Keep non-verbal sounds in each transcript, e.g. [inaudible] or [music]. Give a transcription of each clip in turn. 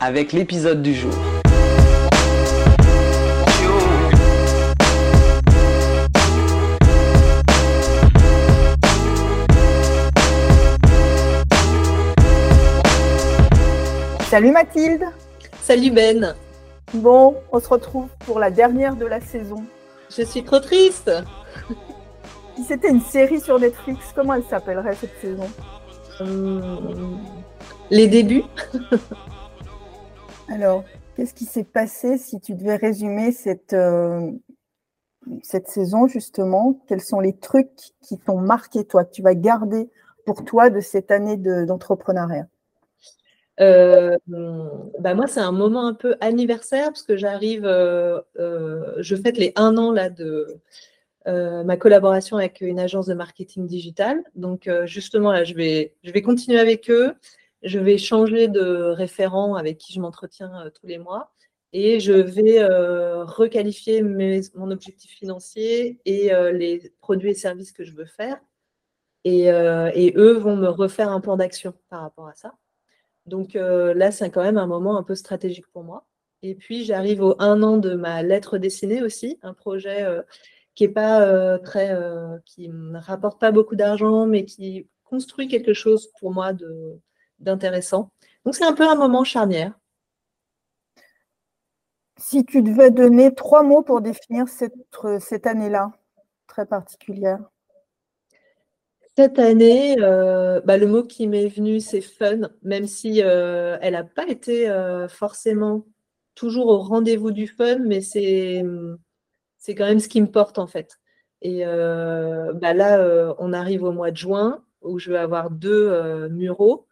avec l'épisode du jour. Salut Mathilde. Salut Ben. Bon, on se retrouve pour la dernière de la saison. Je suis trop triste. Si c'était une série sur Netflix, comment elle s'appellerait cette saison? Hum, Les débuts. Alors, qu'est-ce qui s'est passé si tu devais résumer cette, euh, cette saison justement? Quels sont les trucs qui t'ont marqué toi, que tu vas garder pour toi de cette année de- d'entrepreneuriat? Euh, bah moi, c'est un moment un peu anniversaire parce que j'arrive, euh, je fête les un an là de ma collaboration avec une agence de marketing digital. Donc justement je vais continuer avec eux. Je vais changer de référent avec qui je m'entretiens euh, tous les mois et je vais euh, requalifier mon objectif financier et euh, les produits et services que je veux faire. Et, eux vont me refaire un plan d'action par rapport à ça. Donc là, c'est quand même un moment un peu stratégique pour moi. Et puis, j'arrive au un an de ma lettre dessinée aussi, un projet qui est pas très, qui ne rapporte pas beaucoup d'argent, mais qui construit quelque chose pour moi de d'intéressant. Donc, c'est un peu un moment charnière. Si tu devais donner trois mots pour définir cette, cette année-là, très particulière. Cette année, euh, bah, le mot qui m'est venu, c'est fun, même si euh, elle n'a pas été euh, forcément toujours au rendez-vous du fun, mais c'est c'est quand même ce qui me porte en fait. Et euh, bah, là, euh, on arrive au mois de juin où je vais avoir deux euh, muraux.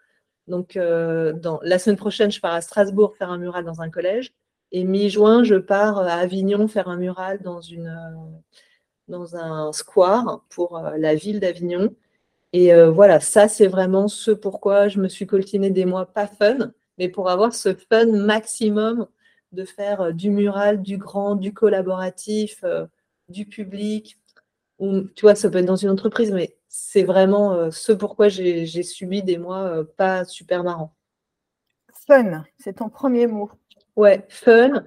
Donc, euh, dans, la semaine prochaine, je pars à Strasbourg faire un mural dans un collège. Et mi-juin, je pars à Avignon faire un mural dans, une, euh, dans un square pour euh, la ville d'Avignon. Et euh, voilà, ça, c'est vraiment ce pourquoi je me suis coltiné des mois pas fun, mais pour avoir ce fun maximum de faire euh, du mural, du grand, du collaboratif, euh, du public. Tu vois, ça peut être dans une entreprise, mais c'est vraiment euh, ce pourquoi j'ai j'ai subi des mois euh, pas super marrants. Fun, c'est ton premier mot. Ouais, fun.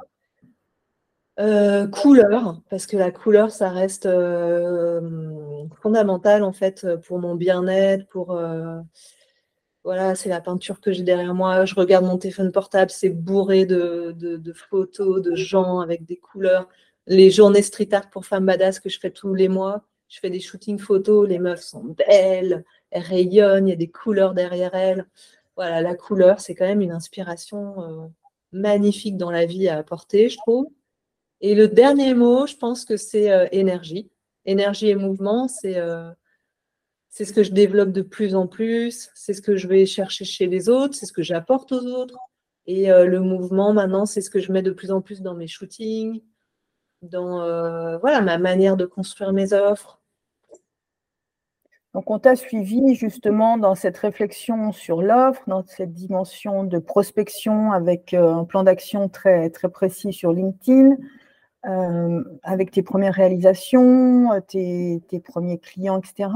Euh, couleur, parce que la couleur, ça reste euh, fondamental en fait pour mon bien-être, pour euh, voilà, c'est la peinture que j'ai derrière moi. Je regarde mon téléphone portable, c'est bourré de, de, de photos de gens avec des couleurs. Les journées street art pour femmes badass que je fais tous les mois, je fais des shootings photos, les meufs sont belles, elles rayonnent, il y a des couleurs derrière elles. Voilà, la couleur, c'est quand même une inspiration euh, magnifique dans la vie à apporter, je trouve. Et le dernier mot, je pense que c'est euh, énergie. Énergie et mouvement, c'est euh, c'est ce que je développe de plus en plus, c'est ce que je vais chercher chez les autres, c'est ce que j'apporte aux autres. Et le mouvement, maintenant, c'est ce que je mets de plus en plus dans mes shootings, dans voilà, ma manière de construire mes offres. Donc, on t'a suivi justement dans cette réflexion sur l'offre, dans cette dimension de prospection avec euh, un plan d'action très, très précis sur LinkedIn, euh, avec tes premières réalisations, tes, tes premiers clients, etc.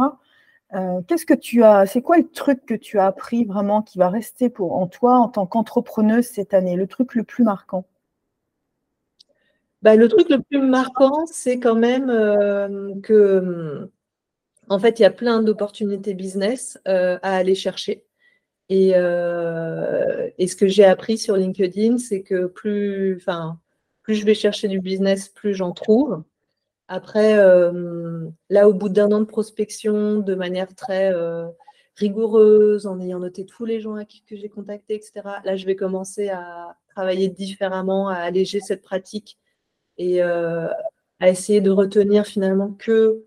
Euh, Qu'est-ce que tu as, c'est quoi le truc que tu as appris vraiment qui va rester pour en toi en tant qu'entrepreneuse cette année, le truc le plus marquant bah, Le truc le plus marquant, c'est quand même euh, que en fait, il y a plein d'opportunités business euh, à aller chercher. Et, euh, et ce que j'ai appris sur LinkedIn, c'est que plus, plus je vais chercher du business, plus j'en trouve. Après, euh, là, au bout d'un an de prospection, de manière très rigoureuse, en ayant noté tous les gens à qui que j'ai contacté, etc., là, je vais commencer à travailler différemment, à alléger cette pratique et à essayer de retenir finalement que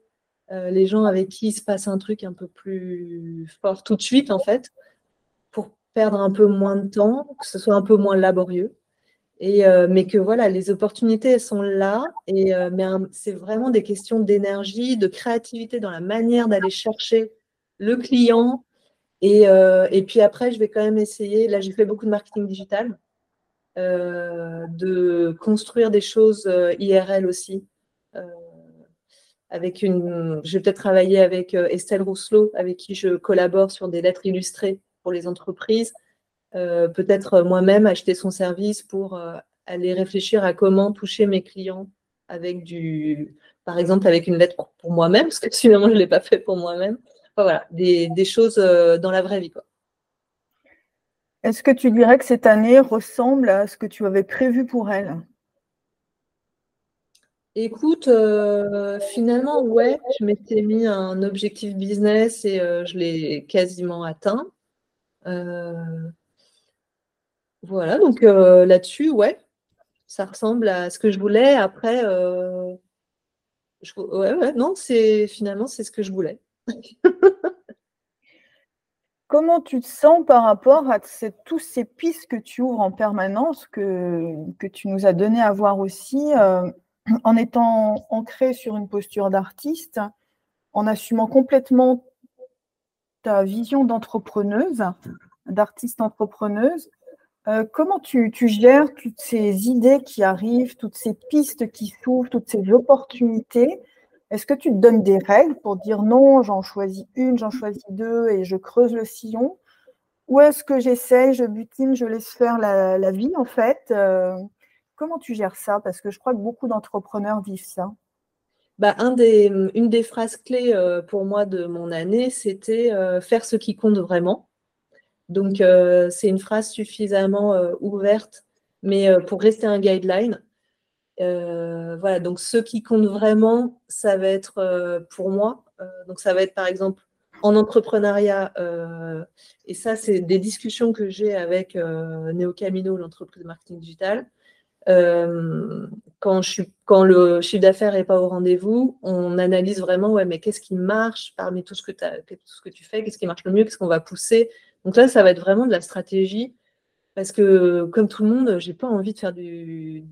euh, les gens avec qui il se passe un truc un peu plus fort tout de suite, en fait, pour perdre un peu moins de temps, que ce soit un peu moins laborieux. Et, mais que voilà, les opportunités, elles sont là. Et, mais c'est vraiment des questions d'énergie, de créativité dans la manière d'aller chercher le client. Et, et, puis après, je vais quand même essayer, là j'ai fait beaucoup de marketing digital, de construire des choses IRL aussi avec une, je vais peut-être travailler avec euh, Estelle Rousselot, avec qui je collabore sur des lettres illustrées pour les entreprises. Euh, peut-être moi-même acheter son service pour euh, aller réfléchir à comment toucher mes clients avec du, par exemple, avec une lettre pour moi-même, parce que [laughs] finalement, je ne l'ai pas fait pour moi-même. voilà, des, choses dans la vraie vie. Est-ce que tu dirais que cette année ressemble à ce que tu avais prévu pour elle? Écoute, euh, finalement, ouais, je m'étais mis un objectif business et euh, je l'ai quasiment atteint. Euh, voilà, donc là-dessus, ouais, ça ressemble à ce que je voulais. Après, ouais, ouais, non, c'est finalement c'est ce que je voulais. [laughs] Comment tu te sens par rapport à tous ces pistes que tu ouvres en permanence, que, que tu nous as donné à voir aussi en étant ancré sur une posture d'artiste, en assumant complètement ta vision d'entrepreneuse, d'artiste entrepreneuse, euh, comment tu, gères toutes ces idées qui arrivent, toutes ces pistes qui s'ouvrent, toutes ces opportunités? Est-ce que tu te donnes des règles pour dire non, j'en choisis une, j'en choisis deux et je creuse le sillon? Ou est-ce que j'essaye, je butine, je laisse faire la, vie en fait euh, Comment tu gères ça? Parce que je crois que beaucoup d'entrepreneurs vivent ça. Bah, un des, une des phrases clés euh, pour moi de mon année, c'était euh, faire ce qui compte vraiment. Donc, euh, c'est une phrase suffisamment ouverte, mais pour rester un guideline. voilà, donc ce qui compte vraiment, ça va être pour moi. donc, ça va être par exemple en entrepreneuriat, et ça, c'est des discussions que j'ai avec Neo Camino, l'entreprise de marketing digital. Euh, quand, le chiffre d'affaires n'est pas au rendez-vous, on analyse vraiment, ouais, mais qu'est-ce qui marche parmi tout ce que, tout ce que tu fais, qu'est-ce qui marche le mieux, qu'est-ce qu'on va pousser? Donc là, ça va être vraiment de la stratégie, parce que comme tout le monde, j'ai pas envie de faire de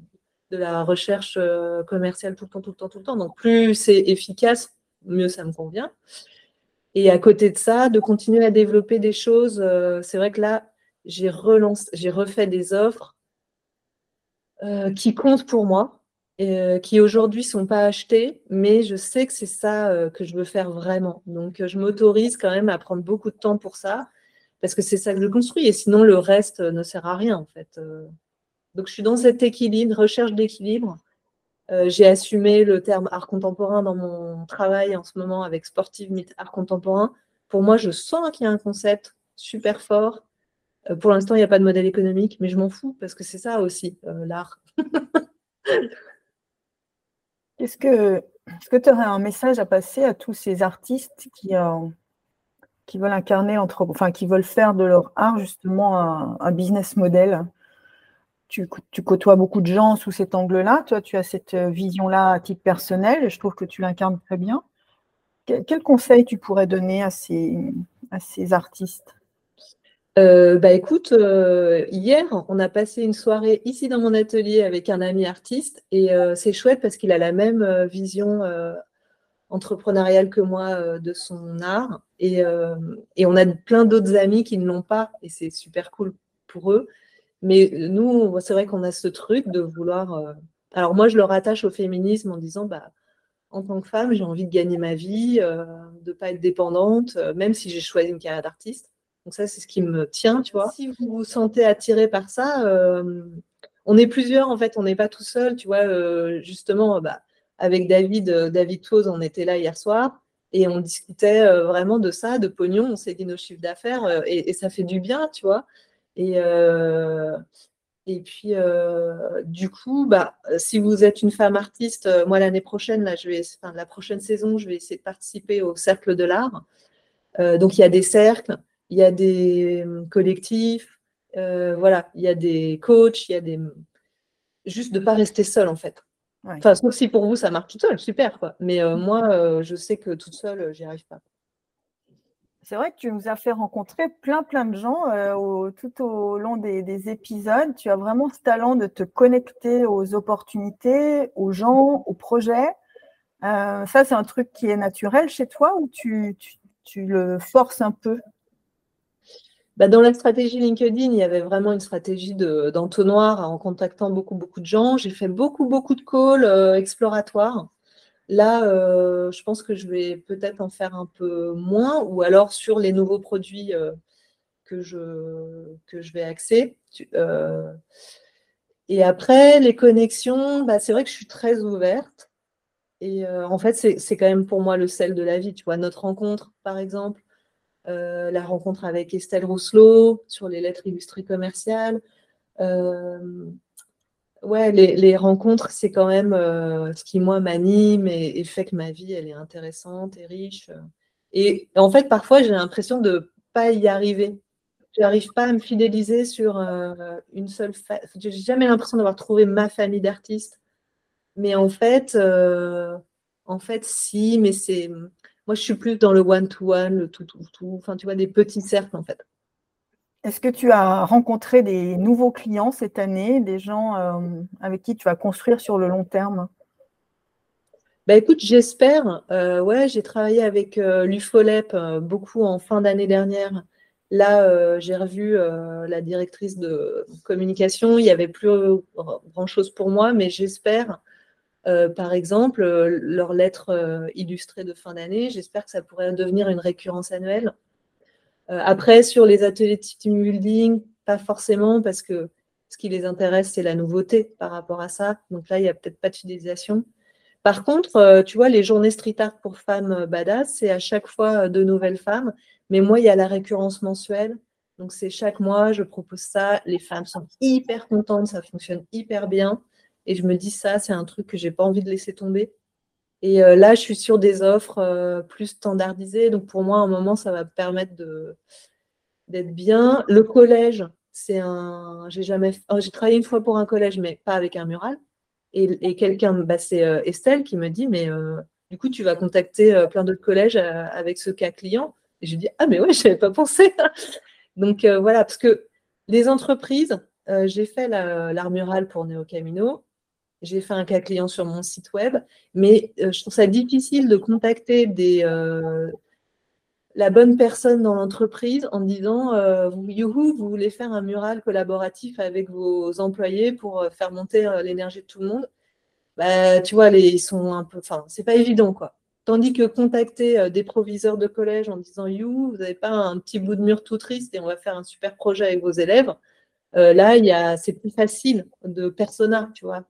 la recherche euh, commerciale tout le temps, tout le temps, tout le temps. Donc plus c'est efficace, mieux ça me convient. Et à côté de ça, de continuer à développer des choses. Euh, c'est vrai que là, j'ai refait des offres euh, qui comptent pour moi, et, euh, qui aujourd'hui sont pas achetés, mais je sais que c'est ça euh, que je veux faire vraiment. Donc, je m'autorise quand même à prendre beaucoup de temps pour ça, parce que c'est ça que je construis, et sinon le reste ne sert à rien en fait. donc, je suis dans cet équilibre, recherche d'équilibre. J'ai assumé le terme art contemporain dans mon travail en ce moment avec Sportive Art Contemporain. Pour moi, je sens qu'il y a un concept super fort euh, pour l'instant, il n'y a pas de modèle économique, mais je m'en fous parce que c'est ça aussi, euh, l'art. [laughs] Est-ce que tu aurais un message à passer à tous ces artistes qui, euh, veulent incarner, enfin, qui veulent faire de leur art justement un, business model? Tu, côtoies beaucoup de gens sous cet angle-là. Toi, tu as cette vision-là à titre personnel et je trouve que tu l'incarnes très bien. Quel, conseil tu pourrais donner à ces artistes? Euh, bah écoute, euh, hier, on a passé une soirée ici dans mon atelier avec un ami artiste et euh, c'est chouette parce qu'il a la même vision entrepreneuriale que moi de son art et, et on a plein d'autres amis qui ne l'ont pas et c'est super cool pour eux. Mais nous, c'est vrai qu'on a ce truc de vouloir. Alors moi, je le rattache au féminisme en disant, bah, en tant que femme, j'ai envie de gagner ma vie, de ne pas être dépendante, même si j'ai choisi une carrière d'artiste. Donc ça, c'est ce qui me tient, tu vois. Si vous vous sentez attiré par ça, euh, on est plusieurs, en fait, on n'est pas tout seul, tu vois. Euh, justement, bah, avec David, euh, David Toz, on était là hier soir et on discutait vraiment de ça, de pognon, on s'est dit nos chiffres d'affaires et, ça fait du bien, tu vois. Et, et puis, du coup, bah, si vous êtes une femme artiste, moi l'année prochaine, là, je vais, enfin, la prochaine saison, je vais essayer de participer au cercle de l'art. donc, il y a des cercles il y a des hum, collectifs, euh, voilà, il y a des coachs, il y a des. Juste de ne pas rester seul, en fait. Enfin, sauf si pour vous, ça marche toute seule, super, quoi. Mais euh, moi, euh, je sais que toute seule, j'y arrive pas. c'est vrai que tu nous as fait rencontrer plein, plein de gens euh, tout au long des, épisodes. Tu as vraiment ce talent de te connecter aux opportunités, aux gens, aux projets. Euh, ça, c'est un truc qui est naturel chez toi ou tu, le forces un peu? Bah, dans la stratégie LinkedIn, il y avait vraiment une stratégie d'entonnoir en contactant beaucoup, beaucoup de gens. J'ai fait beaucoup, beaucoup de calls euh, exploratoires. Là, euh, je pense que je vais peut-être en faire un peu moins, ou alors sur les nouveaux produits euh, que, je, que je vais axer. Et après, les connexions, bah, c'est vrai que je suis très ouverte. Et en fait, c'est quand même pour moi le sel de la vie. Tu vois, notre rencontre, par exemple, la rencontre avec Estelle Rousselot sur les lettres illustrées commerciales ouais, les, rencontres, c'est quand même euh, ce qui, moi, m'anime et, fait que ma vie, elle est intéressante et riche. Et en fait, parfois, j'ai l'impression de ne pas y arriver. Je n'arrive pas à me fidéliser sur euh, une seule famille. J'ai jamais l'impression d'avoir trouvé ma famille d'artistes. Mais en fait, euh, en fait, si, mais c'est. Moi, je suis plus dans le one-to-one, le tout-tout-tout. Enfin, tu vois, des petits cercles, en fait. Est-ce que tu as rencontré des nouveaux clients cette année, des gens euh, avec qui tu vas construire sur le long terme? Bah écoute, j'espère. Euh, ouais, j'ai travaillé avec euh, l'UFOLEP euh, beaucoup en fin d'année dernière. Là, j'ai revu la directrice de communication. Il n'y avait plus grand-chose pour moi, mais j'espère, par exemple, leur lettre illustrée de fin d'année, j'espère que ça pourrait devenir une récurrence annuelle. Euh, après, sur les ateliers de team building, pas forcément, parce que ce qui les intéresse, c'est la nouveauté par rapport à ça. Donc là, il n'y a peut-être pas de fidélisation. Par contre, euh, tu vois, les journées street art pour femmes euh, badass, c'est à chaque fois de nouvelles femmes. Mais moi, il y a la récurrence mensuelle. Donc c'est chaque mois, je propose ça. Les femmes sont hyper contentes, ça fonctionne hyper bien. Et je me dis ça, c'est un truc que j'ai pas envie de laisser tomber. Et euh, là, je suis sur des offres euh, plus standardisées. Donc, pour moi, à un moment, ça va me permettre d'être bien. Le collège, c'est un. J'ai jamais. Oh, j'ai travaillé une fois pour un collège, mais pas avec un mural. Et, quelqu'un, bah, c'est euh, Estelle qui me dit, mais du coup, tu vas contacter plein d'autres collèges avec ce cas client. Et je dis, ah, mais ouais, je n'avais pas pensé. [laughs] Donc, voilà, parce que les entreprises, j'ai fait l'art mural pour Neo Camino j'ai fait un cas client sur mon site web, mais euh, je trouve ça difficile de contacter euh, la bonne personne dans l'entreprise en disant euh, Youhou, vous voulez faire un mural collaboratif avec vos employés pour faire monter l'énergie de tout le monde. Bah, tu vois, ils sont un peu. Enfin, c'est pas évident, quoi. Tandis que contacter des proviseurs de collège en disant You, vous n'avez pas un petit bout de mur tout triste et on va faire un super projet avec vos élèves, là, c'est plus facile de persona, tu vois.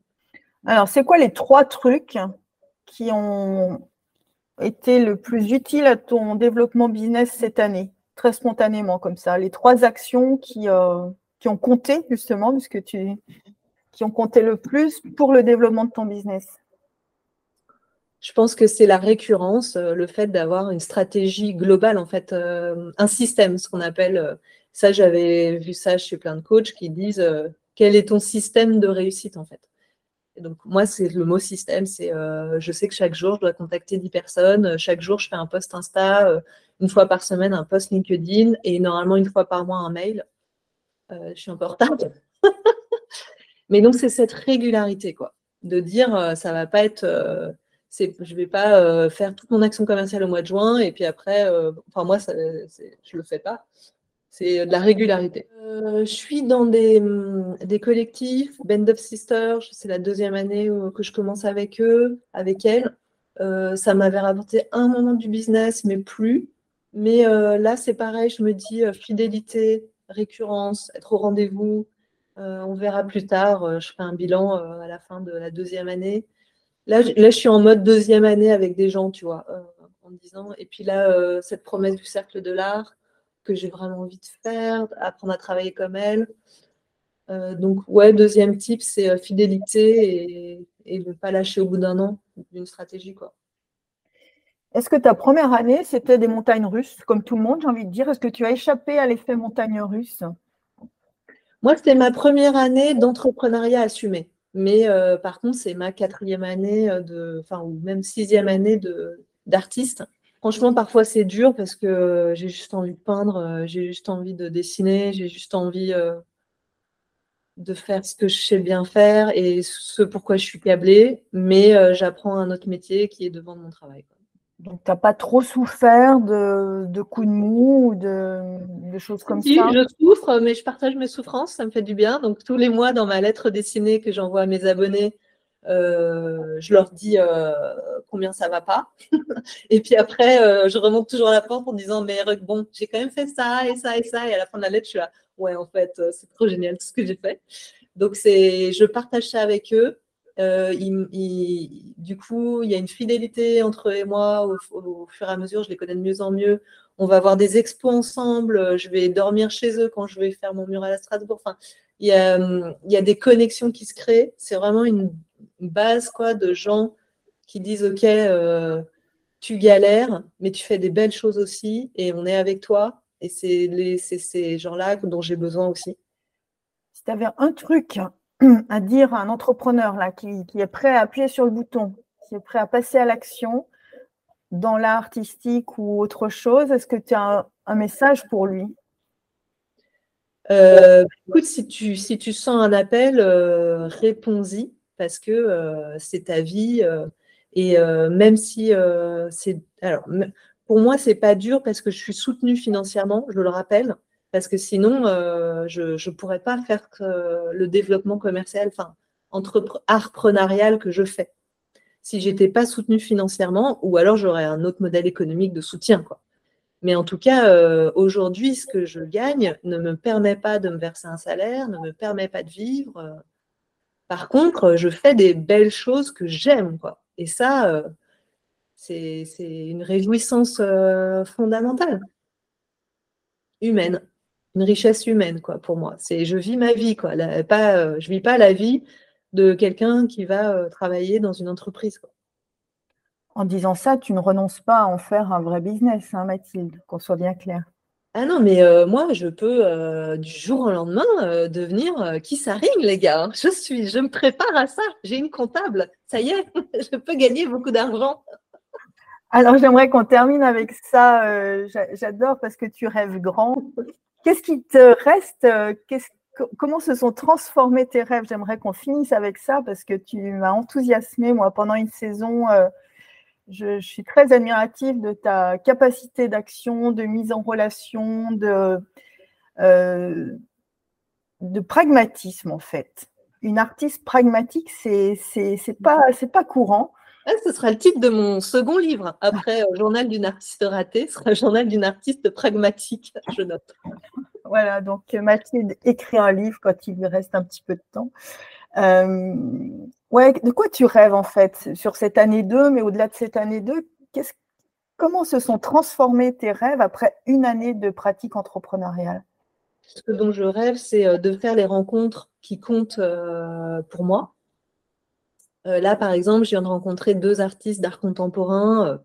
Alors, c'est quoi les trois trucs qui ont été le plus utiles à ton développement business cette année, très spontanément comme ça. Les trois actions qui, euh, ont compté justement, puisque tu, qui ont compté le plus pour le développement de ton business? Je pense que c'est la récurrence, euh, le fait d'avoir une stratégie globale, en fait, euh, un système, ce qu'on appelle. ça, j'avais vu ça chez plein de coachs qui disent quel est ton système de réussite, en fait? Donc, moi, c'est le mot système. C'est, euh, je sais que chaque jour, je dois contacter 10 personnes. Chaque jour, je fais un post Insta, euh, une fois par semaine, un post LinkedIn et normalement une fois par mois, un mail. Euh, je suis un peu retard. [laughs] Mais donc, c'est cette régularité, quoi. De dire, ça va pas être. je ne vais pas faire toute mon action commerciale au mois de juin et puis après, enfin, moi, je ne le fais pas. C'est de la régularité. Euh, je suis dans des, hum, des collectifs, Band of Sisters, c'est la deuxième année que je commence avec eux, avec elles. Euh, ça m'avait rapporté un moment du business, mais plus. Mais euh, là, c'est pareil, je me dis fidélité, récurrence, être au rendez-vous. on verra plus tard, je ferai un bilan à la fin de la deuxième année. Là, là, je suis en mode deuxième année avec des gens, tu vois, en disant. Et puis là, cette promesse du cercle de l'art, que j'ai vraiment envie de faire, apprendre à travailler comme elle. Euh, donc, ouais, deuxième type, c'est euh, fidélité et, ne pas lâcher au bout d'un an d'une stratégie. quoi. Est-ce que ta première année, c'était des montagnes russes, comme tout le monde, j'ai envie de dire Est-ce que tu as échappé à l'effet montagne russe? Moi, c'était ma première année d'entrepreneuriat assumé. Mais par contre, c'est ma quatrième année de, enfin, ou même sixième année d'artiste. Franchement, parfois c'est dur parce que j'ai juste envie de peindre, j'ai juste envie de dessiner, j'ai juste envie de faire ce que je sais bien faire et ce pourquoi je suis câblée, mais j'apprends un autre métier qui est devant mon travail. Donc, tu n'as pas trop souffert de, coups de mou ou de, choses comme ça? Je souffre, mais je partage mes souffrances, ça me fait du bien. Donc, tous les mois, dans ma lettre dessinée que j'envoie à mes abonnés, euh, je leur dis euh, combien ça va pas. [laughs] et puis après, euh, je remonte toujours à la porte en disant Mais bon, j'ai quand même fait ça et ça et ça. Et à la fin de la lettre, je suis là Ouais, en fait, c'est trop génial tout ce que j'ai fait. Donc, je partage ça avec eux. Euh, du coup, il y a une fidélité entre eux et moi au, fur et à mesure, je les connais de mieux en mieux. On va avoir des expos ensemble, je vais dormir chez eux quand je vais faire mon mural à Strasbourg. Enfin, il y a, des connexions qui se créent. C'est vraiment une, base quoi, de gens qui disent Ok, euh, tu galères, mais tu fais des belles choses aussi et on est avec toi. Et c'est ces gens-là dont j'ai besoin aussi. Si tu avais un truc [clears throat] à dire à un entrepreneur là, qui, est prêt à appuyer sur le bouton, qui est prêt à passer à l'action dans l'art artistique ou autre chose, est-ce que tu as un, message pour lui? Euh, Écoute, si tu, si tu sens un appel, euh, réponds-y parce que euh, c'est ta vie. et même si c'est. Alors, pour moi, c'est pas dur parce que je suis soutenue financièrement, je le rappelle parce que sinon, euh, je ne pourrais pas faire le développement commercial, enfin, entrepreneurial que je fais. Si je n'étais pas soutenue financièrement, ou alors j'aurais un autre modèle économique de soutien. Quoi. Mais en tout cas, euh, aujourd'hui, ce que je gagne ne me permet pas de me verser un salaire, ne me permet pas de vivre. Par contre, je fais des belles choses que j'aime. Quoi. Et ça, euh, c'est une réjouissance fondamentale, humaine une richesse humaine, quoi, pour moi. C'est je vis ma vie, quoi. pas, euh, je vis pas la vie de quelqu'un qui va euh, travailler dans une entreprise. En disant ça, tu ne renonces pas à en faire un vrai business, hein, Mathilde, qu'on soit bien clair. Ah non, mais euh, moi, je peux du jour au lendemain devenir qui ça rime, les gars. Hein. Je suis, je me prépare à ça. J'ai une comptable. Ça y est, [laughs] je peux gagner beaucoup d'argent. Alors, j'aimerais qu'on termine avec ça. J'adore parce que tu rêves grand. Qu'est-ce qui te reste euh, Comment se sont transformés tes rêves? J'aimerais qu'on finisse avec ça parce que tu m'as enthousiasmé, moi, pendant une saison. Je, suis très admirative de ta capacité d'action, de mise en relation, de, euh, de pragmatisme, en fait. Une artiste pragmatique, c'est pas, pas courant. Ah, ce sera le titre de mon second livre. Après euh, Journal d'une artiste ratée, ce sera Journal d'une artiste pragmatique, je note. Voilà, donc Mathilde écrit un livre quand il lui reste un petit peu de temps. Euh, ouais, de quoi tu rêves en fait sur cette année 2, mais au-delà de cette année 2, comment se sont transformés tes rêves après une année de pratique entrepreneuriale? Ce dont je rêve, c'est euh, de faire les rencontres qui comptent pour moi, euh, là, par exemple, je viens de rencontrer deux artistes d'art contemporain, euh,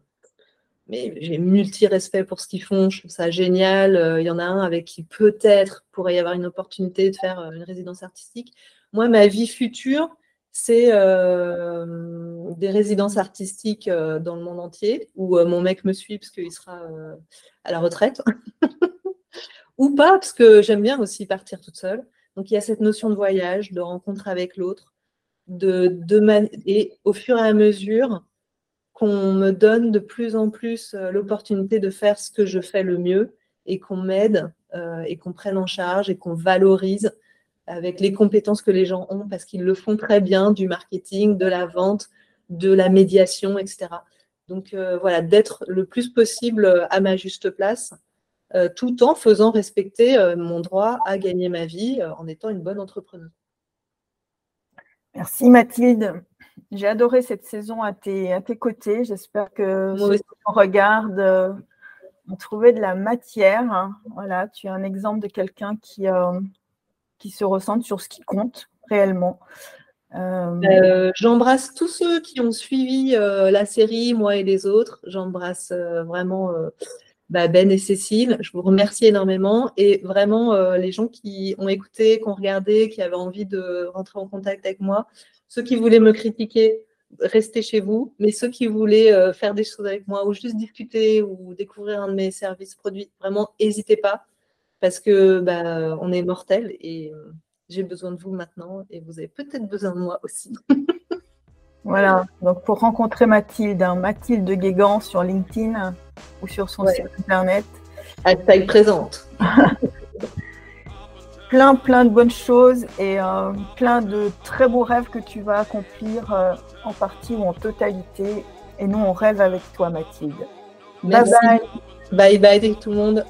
mais j'ai multi-respect pour ce qu'ils font, je trouve ça génial. Euh, il y en a un avec qui peut-être pourrait y avoir une opportunité de faire une résidence artistique. Moi, ma vie future, c'est des résidences artistiques dans le monde entier, où mon mec me suit parce qu'il sera à la retraite, [laughs] ou pas, parce que j'aime bien aussi partir toute seule. Donc il y a cette notion de voyage, de rencontre avec l'autre, de, et au fur et à mesure qu'on me donne de plus en plus euh, l'opportunité de faire ce que je fais le mieux et qu'on m'aide euh, et qu'on prenne en charge et qu'on valorise avec les compétences que les gens ont parce qu'ils le font très bien, du marketing, de la vente, de la médiation, etc. Donc euh, voilà, d'être le plus possible à ma juste place, tout en faisant respecter mon droit à gagner ma vie en étant une bonne entrepreneuse. Merci Mathilde. J'ai adoré cette saison à tes, à tes côtés. J'espère que ceux qui regardent euh, ont trouvé de la matière. Hein. Voilà, tu es un exemple de quelqu'un qui, euh, qui se ressent sur ce qui compte réellement. Euh, j'embrasse tous ceux qui ont suivi la série, moi et les autres. J'embrasse vraiment bah, Ben et Cécile. Je vous remercie énormément. Et vraiment, euh, les gens qui ont écouté, qui ont regardé, qui avaient envie de rentrer en contact avec moi, ceux qui voulaient me critiquer, restez chez vous. Mais ceux qui voulaient euh, faire des choses avec moi ou juste discuter ou découvrir un de mes services produits, vraiment, n'hésitez pas parce que bah, on est mortel et euh, j'ai besoin de vous maintenant et vous avez peut-être besoin de moi aussi. [laughs] voilà, donc pour rencontrer Mathilde, hein, Mathilde Guégan sur LinkedIn ou sur son site internet. Taille présente. [laughs] plein, plein de bonnes choses et euh, plein de très beaux rêves que tu vas accomplir euh, en partie ou en totalité. Et nous, on rêve avec toi, Mathilde. Bye bye. Bye bye tout le monde.